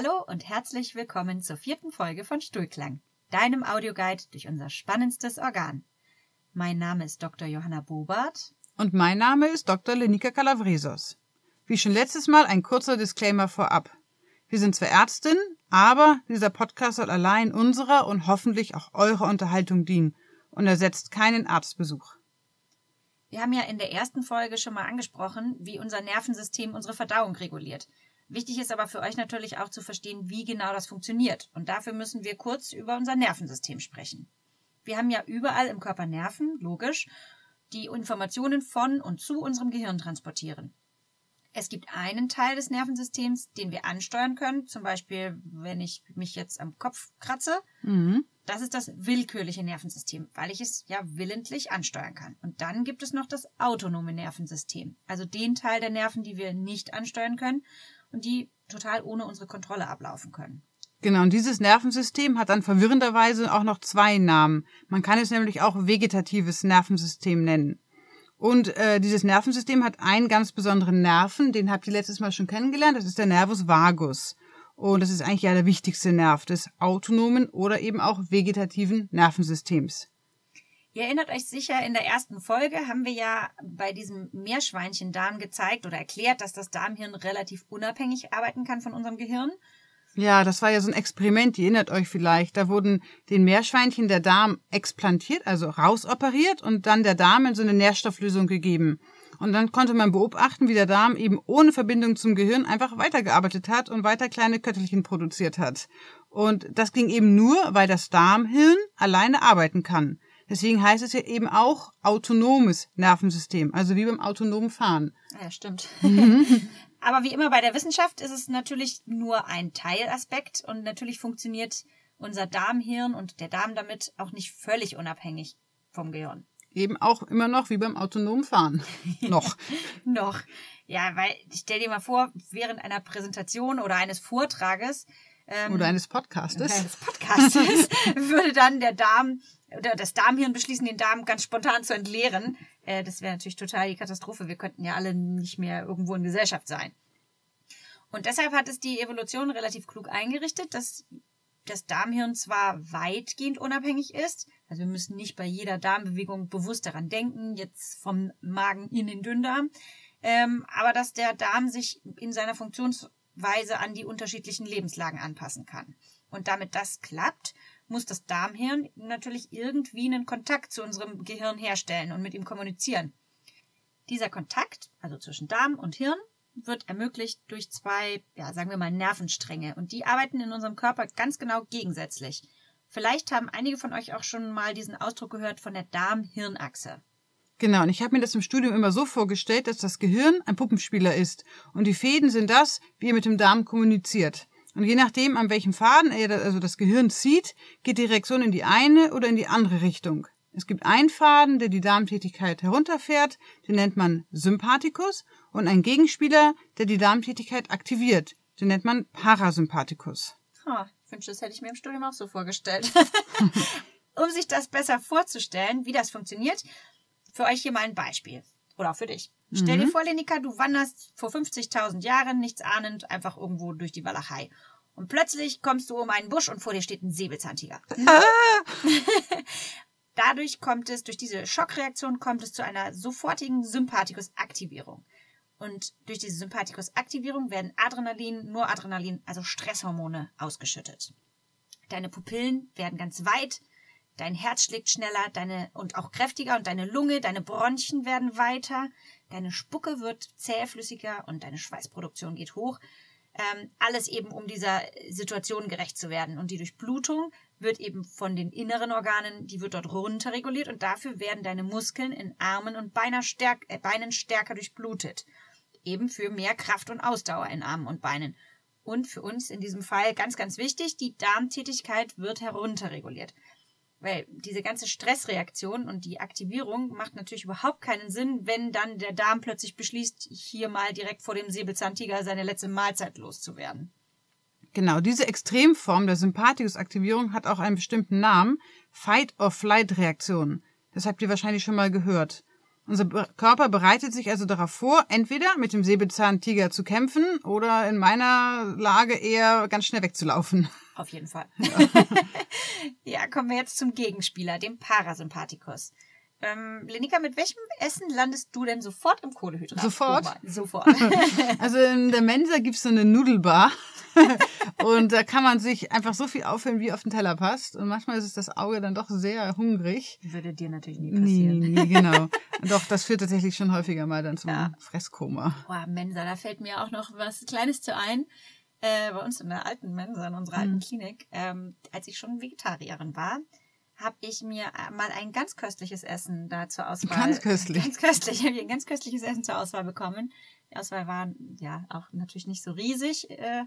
Hallo und herzlich willkommen zur vierten Folge von Stuhlklang, deinem Audioguide durch unser spannendstes Organ. Mein Name ist Dr. Johanna Bobart. Und mein Name ist Dr. Lenika Kalavrisos. Wie schon letztes Mal ein kurzer Disclaimer vorab. Wir sind zwar Ärztin, aber dieser Podcast soll allein unserer und hoffentlich auch eurer Unterhaltung dienen und ersetzt keinen Arztbesuch. Wir haben ja in der ersten Folge schon mal angesprochen, wie unser Nervensystem unsere Verdauung reguliert. Wichtig ist aber für euch natürlich auch zu verstehen, wie genau das funktioniert. Und dafür müssen wir kurz über unser Nervensystem sprechen. Wir haben ja überall im Körper Nerven, logisch, die Informationen von und zu unserem Gehirn transportieren. Es gibt einen Teil des Nervensystems, den wir ansteuern können, zum Beispiel wenn ich mich jetzt am Kopf kratze. Mhm. Das ist das willkürliche Nervensystem, weil ich es ja willentlich ansteuern kann. Und dann gibt es noch das autonome Nervensystem, also den Teil der Nerven, die wir nicht ansteuern können und die total ohne unsere Kontrolle ablaufen können. Genau, und dieses Nervensystem hat dann verwirrenderweise auch noch zwei Namen. Man kann es nämlich auch vegetatives Nervensystem nennen. Und äh, dieses Nervensystem hat einen ganz besonderen Nerven, den habt ihr letztes Mal schon kennengelernt, das ist der Nervus vagus. Und das ist eigentlich ja der wichtigste Nerv des autonomen oder eben auch vegetativen Nervensystems. Ihr erinnert euch sicher, in der ersten Folge haben wir ja bei diesem Meerschweinchendarm gezeigt oder erklärt, dass das Darmhirn relativ unabhängig arbeiten kann von unserem Gehirn. Ja, das war ja so ein Experiment, ihr erinnert euch vielleicht. Da wurden den Meerschweinchen der Darm explantiert, also rausoperiert und dann der Darm in so eine Nährstofflösung gegeben. Und dann konnte man beobachten, wie der Darm eben ohne Verbindung zum Gehirn einfach weitergearbeitet hat und weiter kleine Köttelchen produziert hat. Und das ging eben nur, weil das Darmhirn alleine arbeiten kann. Deswegen heißt es ja eben auch autonomes Nervensystem, also wie beim autonomen Fahren. Ja, stimmt. Mhm. Aber wie immer bei der Wissenschaft ist es natürlich nur ein Teilaspekt und natürlich funktioniert unser Darmhirn und der Darm damit auch nicht völlig unabhängig vom Gehirn. Eben auch immer noch wie beim autonomen Fahren. noch. noch. Ja, weil stell dir mal vor, während einer Präsentation oder eines Vortrages ähm, oder eines Podcastes. Eines Podcastes würde dann der Darm oder das Darmhirn beschließen, den Darm ganz spontan zu entleeren. Äh, das wäre natürlich total die Katastrophe. Wir könnten ja alle nicht mehr irgendwo in Gesellschaft sein. Und deshalb hat es die Evolution relativ klug eingerichtet, dass das Darmhirn zwar weitgehend unabhängig ist, also wir müssen nicht bei jeder Darmbewegung bewusst daran denken, jetzt vom Magen in den Dünndarm, ähm, aber dass der Darm sich in seiner Funktionsweise an die unterschiedlichen Lebenslagen anpassen kann. Und damit das klappt, muss das Darmhirn natürlich irgendwie einen Kontakt zu unserem Gehirn herstellen und mit ihm kommunizieren. Dieser Kontakt, also zwischen Darm und Hirn, wird ermöglicht durch zwei, ja, sagen wir mal, Nervenstränge. Und die arbeiten in unserem Körper ganz genau gegensätzlich. Vielleicht haben einige von euch auch schon mal diesen Ausdruck gehört von der Darm-Hirn-Achse. Genau, und ich habe mir das im Studium immer so vorgestellt, dass das Gehirn ein Puppenspieler ist und die Fäden sind das, wie er mit dem Darm kommuniziert. Und je nachdem, an welchem Faden er also das Gehirn zieht, geht die Reaktion in die eine oder in die andere Richtung. Es gibt einen Faden, der die Darmtätigkeit herunterfährt, den nennt man Sympathikus, und einen Gegenspieler, der die Darmtätigkeit aktiviert, den nennt man Parasympathikus. Oh, ich wünschte, das hätte ich mir im Studium auch so vorgestellt. um sich das besser vorzustellen, wie das funktioniert, für euch hier mal ein Beispiel. Oder auch für dich. Stell dir mhm. vor, Lenika, du wanderst vor 50.000 Jahren, nichts ahnend, einfach irgendwo durch die Walachei. Und plötzlich kommst du um einen Busch und vor dir steht ein Säbelzahntiger. Ah. Dadurch kommt es, durch diese Schockreaktion kommt es zu einer sofortigen Sympathikusaktivierung. Und durch diese Sympathikusaktivierung werden Adrenalin, Noradrenalin, also Stresshormone ausgeschüttet. Deine Pupillen werden ganz weit, dein Herz schlägt schneller, deine und auch kräftiger und deine Lunge, deine Bronchien werden weiter, deine Spucke wird zähflüssiger und deine Schweißproduktion geht hoch. Ähm, alles eben, um dieser Situation gerecht zu werden. Und die Durchblutung wird eben von den inneren Organen, die wird dort runterreguliert und dafür werden deine Muskeln in Armen und stärk äh, Beinen stärker durchblutet. Eben für mehr Kraft und Ausdauer in Armen und Beinen. Und für uns in diesem Fall ganz, ganz wichtig, die Darmtätigkeit wird herunterreguliert. Weil diese ganze Stressreaktion und die Aktivierung macht natürlich überhaupt keinen Sinn, wenn dann der Darm plötzlich beschließt, hier mal direkt vor dem Säbelzahntiger seine letzte Mahlzeit loszuwerden. Genau, diese Extremform der Sympathikusaktivierung hat auch einen bestimmten Namen, Fight-or-Flight-Reaktion. Das habt ihr wahrscheinlich schon mal gehört. Unser Körper bereitet sich also darauf vor, entweder mit dem Säbelzahntiger zu kämpfen oder in meiner Lage eher ganz schnell wegzulaufen. Auf jeden Fall. ja, kommen wir jetzt zum Gegenspieler, dem Parasympathikus. Ähm, Lenika, mit welchem Essen landest du denn sofort im Kohlehydrat? Sofort? Sofort. also in der Mensa gibt's so eine Nudelbar. Und da kann man sich einfach so viel auffüllen, wie auf den Teller passt. Und manchmal ist das Auge dann doch sehr hungrig. Würde dir natürlich nie passieren. Nee, nee, genau. doch, das führt tatsächlich schon häufiger mal dann zum ja. Fresskoma. Boah, Mensa, da fällt mir auch noch was Kleines zu ein. Äh, bei uns in der alten Mensa, in unserer alten hm. Klinik, ähm, als ich schon Vegetarierin war, habe ich mir äh, mal ein ganz köstliches Essen da zur Auswahl. Ganz köstlich. Ganz köstlich. Habe ich ein ganz köstliches Essen zur Auswahl bekommen. Die Auswahl war ja auch natürlich nicht so riesig. Äh,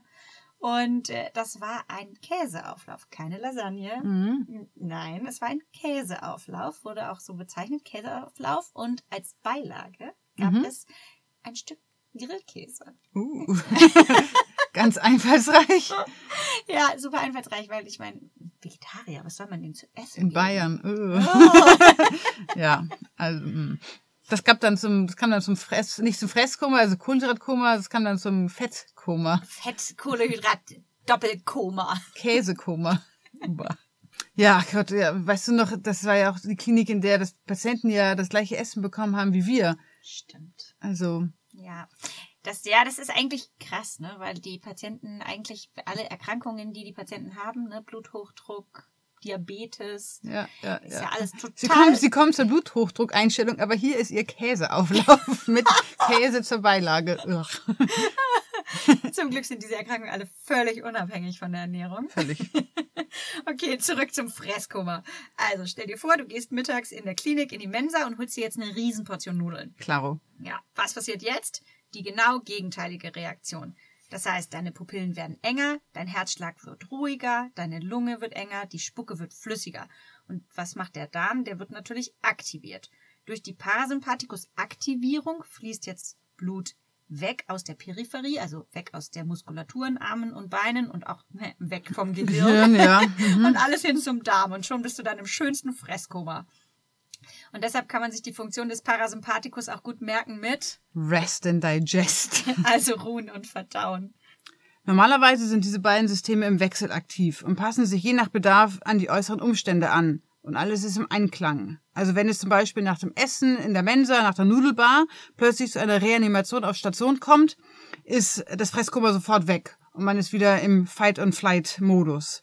und äh, das war ein Käseauflauf, keine Lasagne. Mhm. Nein, es war ein Käseauflauf, wurde auch so bezeichnet, Käseauflauf. Und als Beilage gab mhm. es ein Stück Grillkäse. Uh. Ganz einfallsreich. ja, super einfallsreich, weil ich meine, Vegetarier, was soll man denn zu essen? In geben? Bayern. Oh. ja, also mm. Das gab dann zum, das kam dann zum Fress, nicht zum Fresskoma, also Kohlenhydratkoma, das kam dann zum Fettkoma. Fett, Kohlenhydrat, Doppelkoma. Käsekoma. Ja, Gott, ja, weißt du noch, das war ja auch die Klinik, in der das Patienten ja das gleiche Essen bekommen haben wie wir. Stimmt. Also. Ja. Das, ja, das ist eigentlich krass, ne? weil die Patienten eigentlich alle Erkrankungen, die die Patienten haben, ne? Bluthochdruck, Diabetes, ja, ja, ist ja, ja alles total. Sie kommen, sie kommen zur Bluthochdruckeinstellung, aber hier ist ihr Käseauflauf mit Käse zur Beilage. zum Glück sind diese Erkrankungen alle völlig unabhängig von der Ernährung. Völlig. okay, zurück zum Fresskoma. Also stell dir vor, du gehst mittags in der Klinik in die Mensa und holst dir jetzt eine Riesenportion Nudeln. Klaro. Ja, was passiert jetzt? die genau gegenteilige Reaktion. Das heißt, deine Pupillen werden enger, dein Herzschlag wird ruhiger, deine Lunge wird enger, die Spucke wird flüssiger. Und was macht der Darm? Der wird natürlich aktiviert. Durch die Parasympathikus-Aktivierung fließt jetzt Blut weg aus der Peripherie, also weg aus der Muskulatur in Armen und Beinen und auch ne, weg vom Gehirn. Gehirn ja. Mhm. Und alles hin zum Darm. Und schon bist du dann im schönsten Fresskoma. Und deshalb kann man sich die Funktion des Parasympathikus auch gut merken mit Rest and Digest. Also ruhen und verdauen. Normalerweise sind diese beiden Systeme im Wechsel aktiv und passen sich je nach Bedarf an die äußeren Umstände an. Und alles ist im Einklang. Also wenn es zum Beispiel nach dem Essen in der Mensa, nach der Nudelbar, plötzlich zu einer Reanimation auf Station kommt, ist das Fresskoma sofort weg und man ist wieder im Fight-and-Flight-Modus.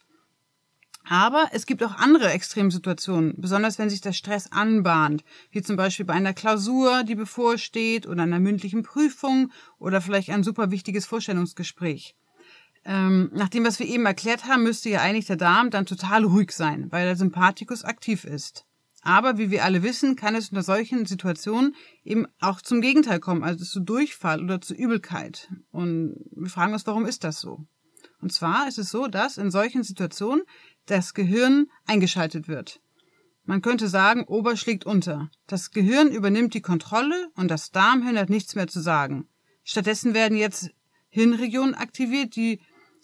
Aber es gibt auch andere Extremsituationen, besonders wenn sich der Stress anbahnt, wie zum Beispiel bei einer Klausur, die bevorsteht, oder einer mündlichen Prüfung oder vielleicht ein super wichtiges Vorstellungsgespräch. Ähm, nach dem, was wir eben erklärt haben, müsste ja eigentlich der Darm dann total ruhig sein, weil der Sympathikus aktiv ist. Aber wie wir alle wissen, kann es unter solchen Situationen eben auch zum Gegenteil kommen, also zu Durchfall oder zu Übelkeit. Und wir fragen uns, warum ist das so? Und zwar ist es so, dass in solchen Situationen das Gehirn eingeschaltet wird. Man könnte sagen, Ober schlägt unter. Das Gehirn übernimmt die Kontrolle und das Darmhirn hat nichts mehr zu sagen. Stattdessen werden jetzt Hirnregionen aktiviert, die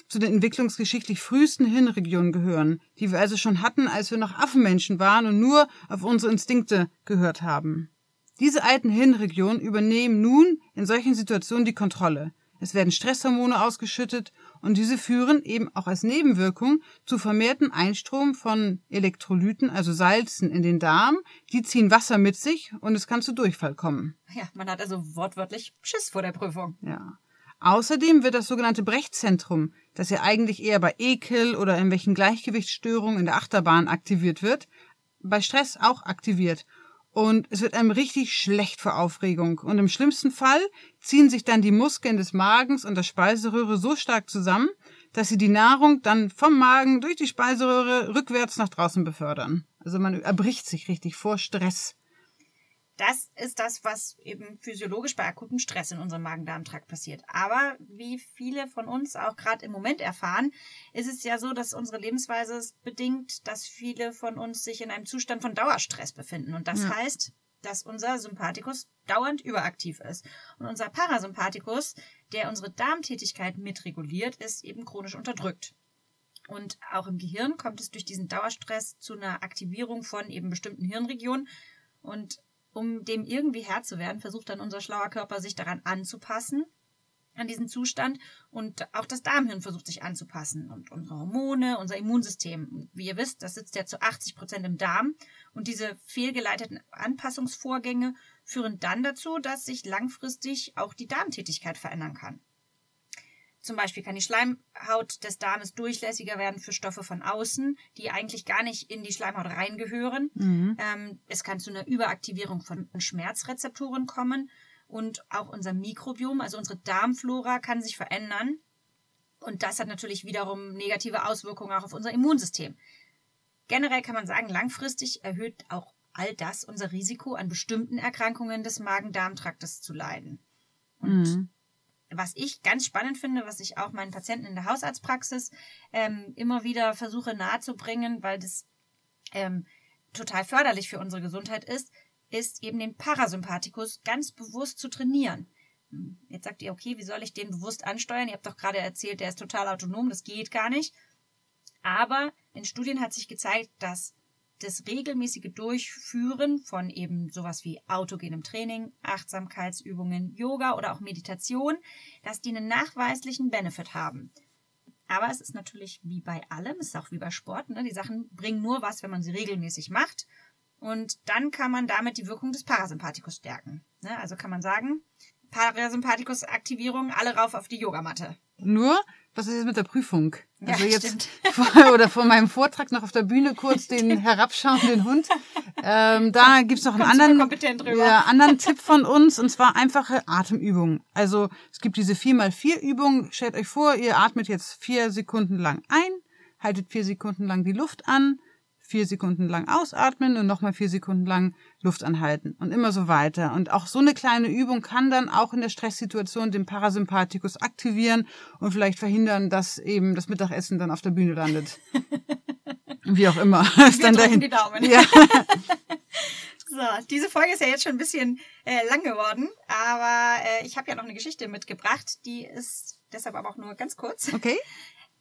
zu den entwicklungsgeschichtlich frühesten Hirnregionen gehören, die wir also schon hatten, als wir noch Affenmenschen waren und nur auf unsere Instinkte gehört haben. Diese alten Hirnregionen übernehmen nun in solchen Situationen die Kontrolle. Es werden Stresshormone ausgeschüttet und diese führen eben auch als Nebenwirkung zu vermehrten Einstrom von Elektrolyten, also Salzen in den Darm. Die ziehen Wasser mit sich und es kann zu Durchfall kommen. Ja, man hat also wortwörtlich Schiss vor der Prüfung. Ja. Außerdem wird das sogenannte Brechzentrum, das ja eigentlich eher bei Ekel oder irgendwelchen Gleichgewichtsstörungen in der Achterbahn aktiviert wird, bei Stress auch aktiviert und es wird einem richtig schlecht vor Aufregung. Und im schlimmsten Fall ziehen sich dann die Muskeln des Magens und der Speiseröhre so stark zusammen, dass sie die Nahrung dann vom Magen durch die Speiseröhre rückwärts nach draußen befördern. Also man erbricht sich richtig vor Stress. Das ist das, was eben physiologisch bei akutem Stress in unserem Magen-Darm-Trakt passiert. Aber wie viele von uns auch gerade im Moment erfahren, ist es ja so, dass unsere Lebensweise bedingt, dass viele von uns sich in einem Zustand von Dauerstress befinden. Und das ja. heißt, dass unser Sympathikus dauernd überaktiv ist. Und unser Parasympathikus, der unsere Darmtätigkeit mitreguliert, ist eben chronisch unterdrückt. Und auch im Gehirn kommt es durch diesen Dauerstress zu einer Aktivierung von eben bestimmten Hirnregionen. Und um dem irgendwie Herr zu werden, versucht dann unser schlauer Körper sich daran anzupassen, an diesen Zustand. Und auch das Darmhirn versucht sich anzupassen. Und unsere Hormone, unser Immunsystem. Wie ihr wisst, das sitzt ja zu 80 Prozent im Darm. Und diese fehlgeleiteten Anpassungsvorgänge führen dann dazu, dass sich langfristig auch die Darmtätigkeit verändern kann. Zum Beispiel kann die Schleimhaut des Darmes durchlässiger werden für Stoffe von außen, die eigentlich gar nicht in die Schleimhaut reingehören. Mhm. Ähm, es kann zu einer Überaktivierung von Schmerzrezeptoren kommen und auch unser Mikrobiom, also unsere Darmflora, kann sich verändern. Und das hat natürlich wiederum negative Auswirkungen auch auf unser Immunsystem. Generell kann man sagen, langfristig erhöht auch all das unser Risiko, an bestimmten Erkrankungen des Magen-Darm-Traktes zu leiden. Und mhm was ich ganz spannend finde, was ich auch meinen Patienten in der Hausarztpraxis ähm, immer wieder versuche nahezubringen, weil das ähm, total förderlich für unsere Gesundheit ist, ist eben den Parasympathikus ganz bewusst zu trainieren. Hm, jetzt sagt ihr, okay, wie soll ich den bewusst ansteuern? Ihr habt doch gerade erzählt, der ist total autonom, das geht gar nicht. Aber in Studien hat sich gezeigt, dass das regelmäßige Durchführen von eben sowas wie autogenem Training, Achtsamkeitsübungen, Yoga oder auch Meditation, dass die einen nachweislichen Benefit haben. Aber es ist natürlich wie bei allem, es ist auch wie bei Sport, ne? die Sachen bringen nur was, wenn man sie regelmäßig macht. Und dann kann man damit die Wirkung des Parasympathikus stärken. Ne? Also kann man sagen, Parasympathikus-Aktivierung, alle rauf auf die Yogamatte. Nur, was ist jetzt mit der Prüfung? Also ja, jetzt vor, oder vor meinem Vortrag noch auf der Bühne kurz den herabschauenden Hund. Ähm, da gibt's noch einen anderen, ja, anderen Tipp von uns und zwar einfache Atemübungen. Also es gibt diese 4x4 Übung. Stellt euch vor, ihr atmet jetzt vier Sekunden lang ein, haltet vier Sekunden lang die Luft an, vier Sekunden lang ausatmen und nochmal vier Sekunden lang Luft anhalten und immer so weiter. Und auch so eine kleine Übung kann dann auch in der Stresssituation den Parasympathikus aktivieren und vielleicht verhindern, dass eben das Mittagessen dann auf der Bühne landet. Wie auch immer. Wir dann dahin. die Daumen. Ja. so, diese Folge ist ja jetzt schon ein bisschen äh, lang geworden, aber äh, ich habe ja noch eine Geschichte mitgebracht, die ist deshalb aber auch nur ganz kurz. Okay.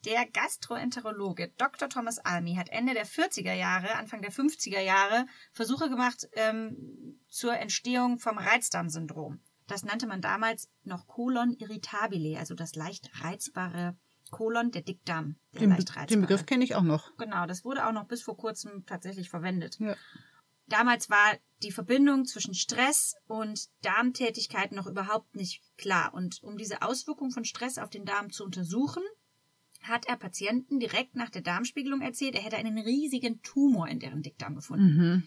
Der Gastroenterologe Dr. Thomas Almi hat Ende der 40er Jahre, Anfang der 50er Jahre Versuche gemacht ähm, zur Entstehung vom Reizdarmsyndrom. Das nannte man damals noch Colon irritabile, also das leicht reizbare Kolon, der Dickdarm. Der den, leicht reizbare. den Begriff kenne ich auch noch. Genau, das wurde auch noch bis vor kurzem tatsächlich verwendet. Ja. Damals war die Verbindung zwischen Stress und Darmtätigkeit noch überhaupt nicht klar. Und um diese Auswirkung von Stress auf den Darm zu untersuchen, hat er Patienten direkt nach der Darmspiegelung erzählt, er hätte einen riesigen Tumor in deren Dickdarm gefunden. Mhm.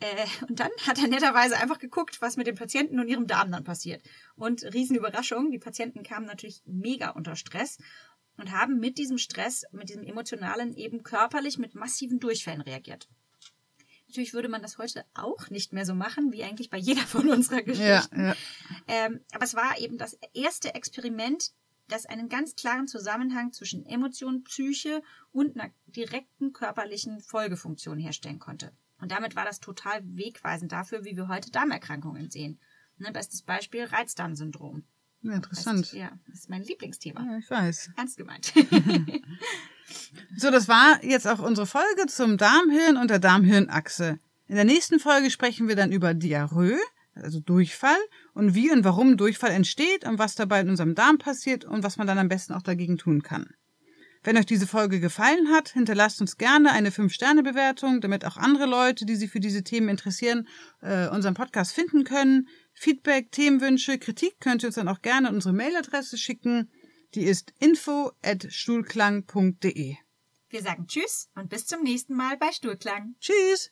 Äh, und dann hat er netterweise einfach geguckt, was mit den Patienten und ihrem Darm dann passiert. Und Riesenüberraschung, die Patienten kamen natürlich mega unter Stress und haben mit diesem Stress, mit diesem emotionalen eben körperlich mit massiven Durchfällen reagiert. Natürlich würde man das heute auch nicht mehr so machen, wie eigentlich bei jeder von unserer Geschichten. Ja, ja. Ähm, aber es war eben das erste Experiment das einen ganz klaren Zusammenhang zwischen Emotion, Psyche und einer direkten körperlichen Folgefunktion herstellen konnte. Und damit war das total wegweisend dafür, wie wir heute Darmerkrankungen sehen. Ne, bestes Beispiel Reizdarmsyndrom. Ja, interessant. Das ja, das ist mein Lieblingsthema. Ja, ich weiß. Ernst gemeint. so, das war jetzt auch unsere Folge zum Darmhirn und der Darmhirnachse. In der nächsten Folge sprechen wir dann über Diarrhoe also Durchfall und wie und warum Durchfall entsteht und was dabei in unserem Darm passiert und was man dann am besten auch dagegen tun kann. Wenn euch diese Folge gefallen hat, hinterlasst uns gerne eine 5-Sterne-Bewertung, damit auch andere Leute, die sich für diese Themen interessieren, äh, unseren Podcast finden können. Feedback, Themenwünsche, Kritik könnt ihr uns dann auch gerne an unsere Mailadresse schicken. Die ist info at stuhlklang.de. Wir sagen Tschüss und bis zum nächsten Mal bei Stuhlklang. Tschüss!